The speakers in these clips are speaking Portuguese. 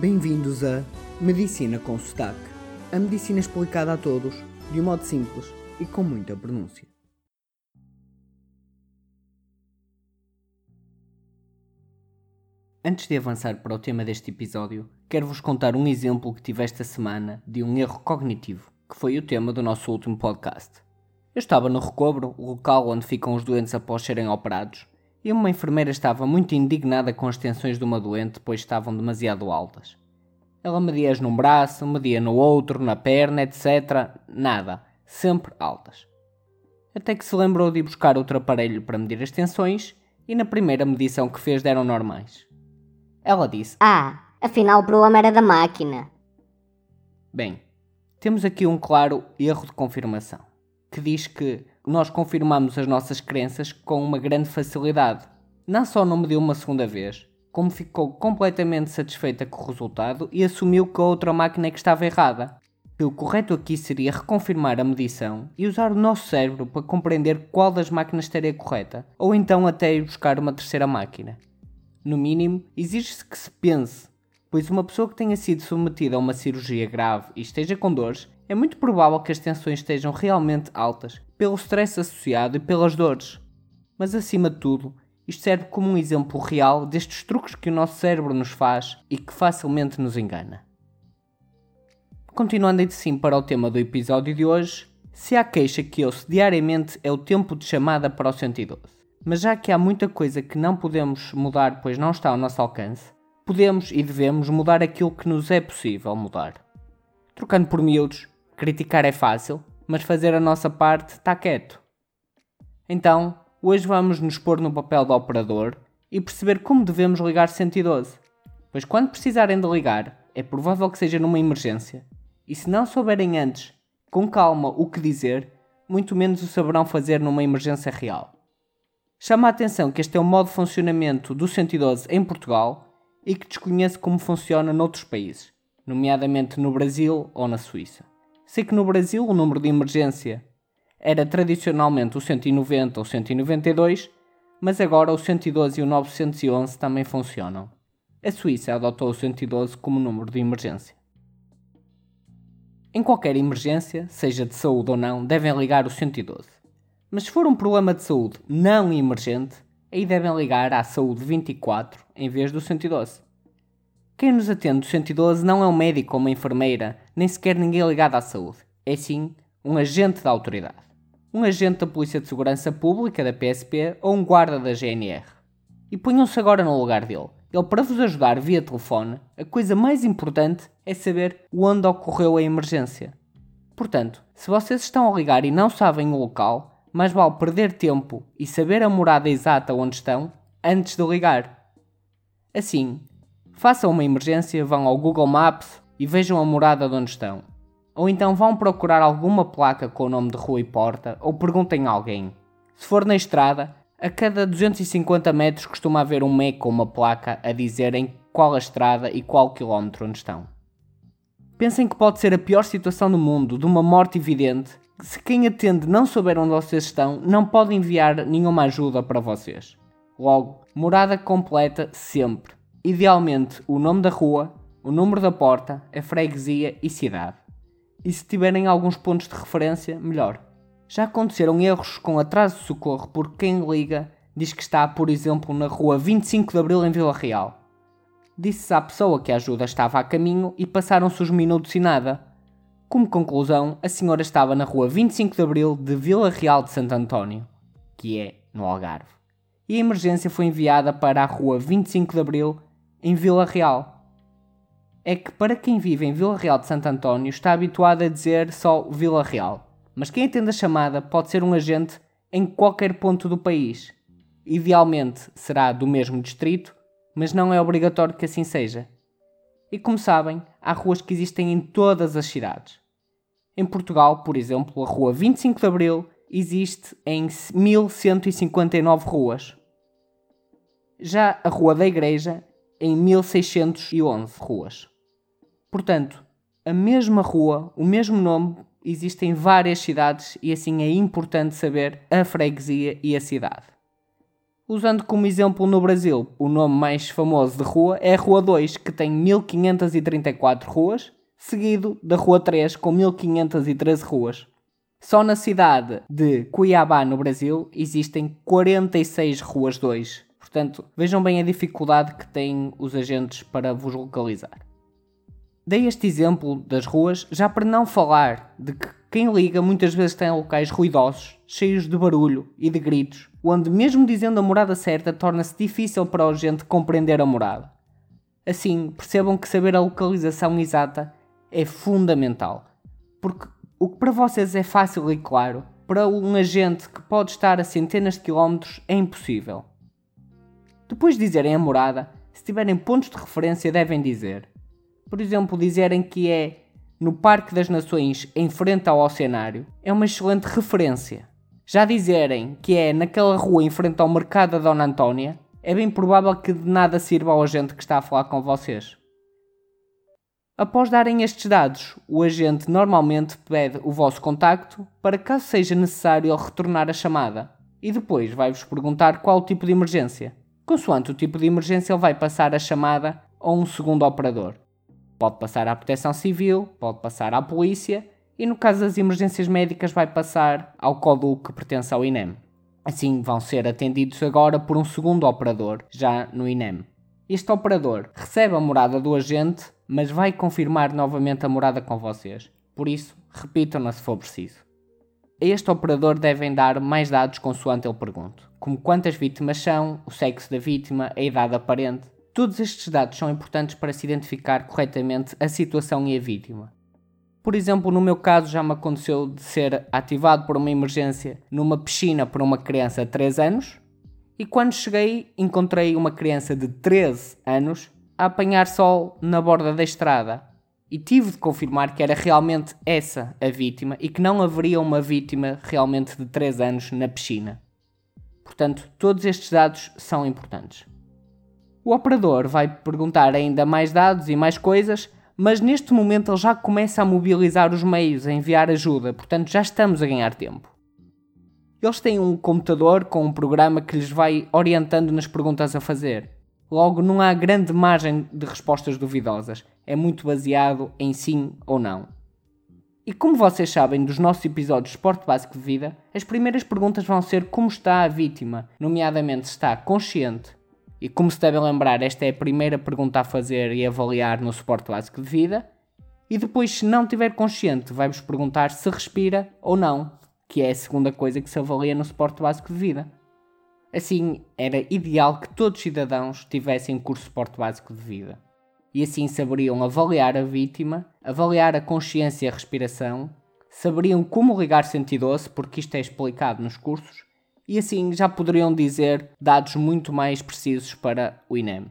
Bem-vindos a Medicina com Sotaque. A medicina explicada a todos, de um modo simples e com muita pronúncia. Antes de avançar para o tema deste episódio, quero-vos contar um exemplo que tive esta semana de um erro cognitivo, que foi o tema do nosso último podcast. Eu estava no recobro, o local onde ficam os doentes após serem operados, e uma enfermeira estava muito indignada com as tensões de uma doente, pois estavam demasiado altas. Ela media-as num braço, media no outro, na perna, etc. Nada. Sempre altas. Até que se lembrou de ir buscar outro aparelho para medir as tensões e na primeira medição que fez deram normais. Ela disse: Ah, afinal o problema era da máquina. Bem, temos aqui um claro erro de confirmação, que diz que nós confirmamos as nossas crenças com uma grande facilidade. Não só não mediu uma segunda vez, como ficou completamente satisfeita com o resultado e assumiu que a outra máquina é que estava errada. Que o correto aqui seria reconfirmar a medição e usar o nosso cérebro para compreender qual das máquinas estaria correta, ou então até ir buscar uma terceira máquina. No mínimo, exige-se que se pense, pois uma pessoa que tenha sido submetida a uma cirurgia grave e esteja com dores, é muito provável que as tensões estejam realmente altas, pelo stress associado e pelas dores. Mas acima de tudo, isto serve como um exemplo real destes truques que o nosso cérebro nos faz e que facilmente nos engana. Continuando assim para o tema do episódio de hoje, se há queixa que ouço diariamente é o tempo de chamada para o 112. Mas já que há muita coisa que não podemos mudar pois não está ao nosso alcance, podemos e devemos mudar aquilo que nos é possível mudar. Trocando por miúdos, criticar é fácil, mas fazer a nossa parte está quieto. Então, hoje vamos nos pôr no papel do operador e perceber como devemos ligar 112. Pois quando precisarem de ligar, é provável que seja numa emergência e se não souberem antes, com calma, o que dizer, muito menos o saberão fazer numa emergência real. Chama a atenção que este é o modo de funcionamento do 112 em Portugal e que desconheço como funciona noutros países, nomeadamente no Brasil ou na Suíça. Sei que no Brasil o número de emergência era tradicionalmente o 190 ou 192, mas agora o 112 e o 911 também funcionam. A Suíça adotou o 112 como número de emergência. Em qualquer emergência, seja de saúde ou não, devem ligar o 112. Mas se for um problema de saúde não emergente, aí devem ligar à saúde 24 em vez do 112. Quem nos atende do 112 não é um médico ou uma enfermeira, nem sequer ninguém ligado à saúde. É sim um agente da autoridade. Um agente da Polícia de Segurança Pública, da PSP, ou um guarda da GNR. E ponham-se agora no lugar dele. Ele, para vos ajudar via telefone, a coisa mais importante é saber onde ocorreu a emergência. Portanto, se vocês estão a ligar e não sabem o local, mais vale perder tempo e saber a morada exata onde estão antes de ligar. Assim, façam uma emergência, vão ao Google Maps e vejam a morada de onde estão. Ou então vão procurar alguma placa com o nome de rua e porta ou perguntem a alguém. Se for na estrada, a cada 250 metros costuma haver um meco ou uma placa a dizerem qual a estrada e qual quilómetro onde estão. Pensem que pode ser a pior situação do mundo, de uma morte evidente, se quem atende não souber onde vocês estão, não pode enviar nenhuma ajuda para vocês. Logo, morada completa sempre. Idealmente, o nome da rua, o número da porta, a freguesia e cidade. E se tiverem alguns pontos de referência, melhor. Já aconteceram erros com atraso de socorro porque quem liga diz que está, por exemplo, na rua 25 de Abril em Vila Real. Disse-se à pessoa que a ajuda estava a caminho e passaram-se os minutos e nada. Como conclusão, a senhora estava na rua 25 de Abril de Vila Real de Santo António, que é no Algarve. E a emergência foi enviada para a rua 25 de Abril em Vila Real. É que para quem vive em Vila Real de Santo António está habituado a dizer só Vila Real mas quem atende a chamada pode ser um agente em qualquer ponto do país. Idealmente será do mesmo distrito, mas não é obrigatório que assim seja. E como sabem, há ruas que existem em todas as cidades. Em Portugal, por exemplo, a Rua 25 de Abril existe em 1159 ruas. Já a Rua da Igreja em 1611 ruas. Portanto, a mesma rua, o mesmo nome, existem várias cidades e assim é importante saber a freguesia e a cidade. Usando como exemplo no Brasil, o nome mais famoso de rua é a Rua 2, que tem 1534 ruas, seguido da Rua 3 com 1513 ruas. Só na cidade de Cuiabá, no Brasil, existem 46 ruas 2. Portanto, vejam bem a dificuldade que têm os agentes para vos localizar. Dei este exemplo das ruas já para não falar de que quem liga muitas vezes tem locais ruidosos, cheios de barulho e de gritos, onde, mesmo dizendo a morada certa, torna-se difícil para o agente compreender a morada. Assim, percebam que saber a localização exata é fundamental, porque o que para vocês é fácil e claro, para um agente que pode estar a centenas de quilómetros é impossível. Depois de dizerem a morada, se tiverem pontos de referência, devem dizer por exemplo, dizerem que é no Parque das Nações em frente ao oceanário é uma excelente referência. Já dizerem que é naquela rua em frente ao mercado da Dona Antónia, é bem provável que de nada sirva ao agente que está a falar com vocês. Após darem estes dados, o agente normalmente pede o vosso contacto para caso seja necessário retornar a chamada e depois vai-vos perguntar qual o tipo de emergência. Consoante o tipo de emergência, ele vai passar a chamada a um segundo operador. Pode passar à Proteção Civil, pode passar à Polícia e, no caso das emergências médicas, vai passar ao CODU que pertence ao INEM. Assim, vão ser atendidos agora por um segundo operador, já no INEM. Este operador recebe a morada do agente, mas vai confirmar novamente a morada com vocês. Por isso, repitam-na se for preciso. A este operador devem dar mais dados consoante ele pergunte, como quantas vítimas são, o sexo da vítima, a idade aparente, Todos estes dados são importantes para se identificar corretamente a situação e a vítima. Por exemplo, no meu caso já me aconteceu de ser ativado por uma emergência numa piscina por uma criança de 3 anos e quando cheguei encontrei uma criança de 13 anos a apanhar sol na borda da estrada e tive de confirmar que era realmente essa a vítima e que não haveria uma vítima realmente de 3 anos na piscina. Portanto, todos estes dados são importantes. O operador vai perguntar ainda mais dados e mais coisas, mas neste momento ele já começa a mobilizar os meios, a enviar ajuda, portanto já estamos a ganhar tempo. Eles têm um computador com um programa que lhes vai orientando nas perguntas a fazer. Logo, não há grande margem de respostas duvidosas. É muito baseado em sim ou não. E como vocês sabem dos nossos episódios de Esporte Básico de Vida, as primeiras perguntas vão ser como está a vítima, nomeadamente se está consciente, e como se devem lembrar, esta é a primeira pergunta a fazer e avaliar no suporte básico de vida. E depois, se não estiver consciente, vai-vos perguntar se respira ou não, que é a segunda coisa que se avalia no suporte básico de vida. Assim, era ideal que todos os cidadãos tivessem curso de suporte básico de vida. E assim saberiam avaliar a vítima, avaliar a consciência e a respiração, saberiam como ligar 112, porque isto é explicado nos cursos, e assim já poderiam dizer dados muito mais precisos para o INEM.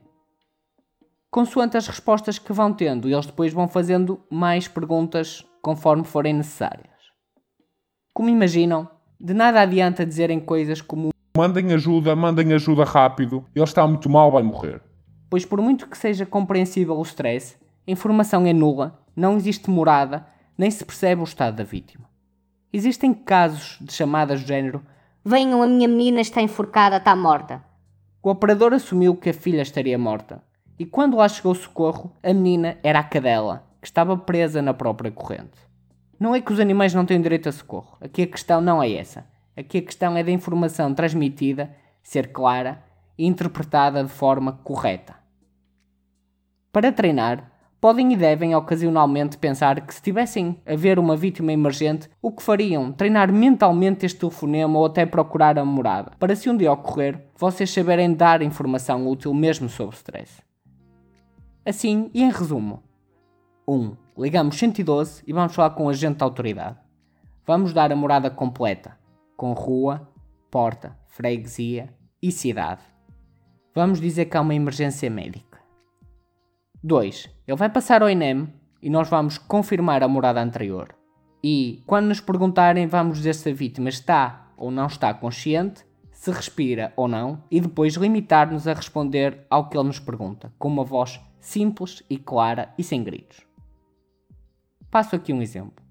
Consoante as respostas que vão tendo, eles depois vão fazendo mais perguntas conforme forem necessárias. Como imaginam, de nada adianta dizerem coisas como Mandem ajuda, mandem ajuda rápido, ele está muito mal, vai morrer. Pois por muito que seja compreensível o stress, a informação é nula, não existe morada, nem se percebe o estado da vítima. Existem casos de chamadas do género Venham, a minha menina está enforcada, está morta. O operador assumiu que a filha estaria morta. E quando lá chegou o socorro, a menina era a cadela, que estava presa na própria corrente. Não é que os animais não têm direito a socorro. Aqui a questão não é essa. Aqui a questão é da informação transmitida ser clara e interpretada de forma correta. Para treinar, podem e devem ocasionalmente pensar que se tivessem a ver uma vítima emergente, o que fariam? Treinar mentalmente este telefonema ou até procurar a morada, para se um dia ocorrer, vocês saberem dar informação útil mesmo sobre stress. Assim, e em resumo: 1. Um, ligamos 112 e vamos falar com o agente da autoridade. Vamos dar a morada completa, com rua, porta, freguesia e cidade. Vamos dizer que há uma emergência médica. 2. Ele vai passar ao INEM e nós vamos confirmar a morada anterior. E quando nos perguntarem, vamos dizer se a vítima está ou não está consciente, se respira ou não, e depois limitar-nos a responder ao que ele nos pergunta, com uma voz simples e clara e sem gritos. Passo aqui um exemplo.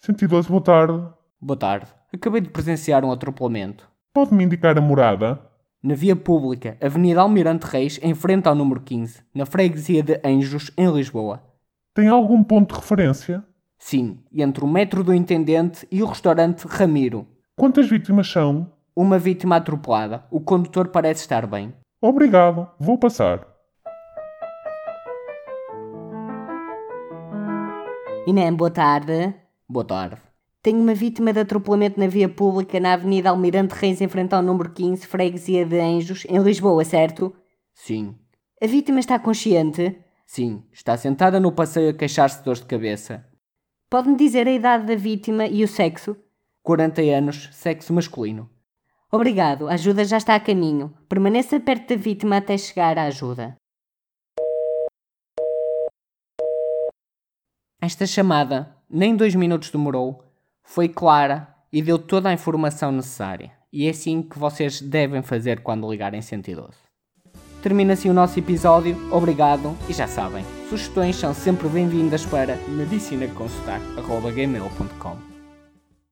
112, boa tarde. Boa tarde. Acabei de presenciar um atropelamento. Pode-me indicar a morada? Na via pública, Avenida Almirante Reis, em frente ao número 15, na freguesia de Anjos, em Lisboa. Tem algum ponto de referência? Sim, entre o metro do Intendente e o restaurante Ramiro. Quantas vítimas são? Uma vítima atropelada. O condutor parece estar bem. Obrigado, vou passar. Inem, boa tarde. Boa tarde. Tenho uma vítima de atropelamento na via pública na Avenida Almirante Reis, em frente ao número 15, freguesia de Anjos, em Lisboa, certo? Sim. A vítima está consciente? Sim, está sentada no passeio a queixar-se de dores de cabeça. Pode-me dizer a idade da vítima e o sexo? 40 anos, sexo masculino. Obrigado, a ajuda já está a caminho. Permaneça perto da vítima até chegar à ajuda. Esta chamada nem dois minutos demorou, foi clara e deu toda a informação necessária. E é assim que vocês devem fazer quando ligarem 112. Termina assim o nosso episódio, obrigado e já sabem, sugestões são sempre bem-vindas para medicinaconsultar.gmail.com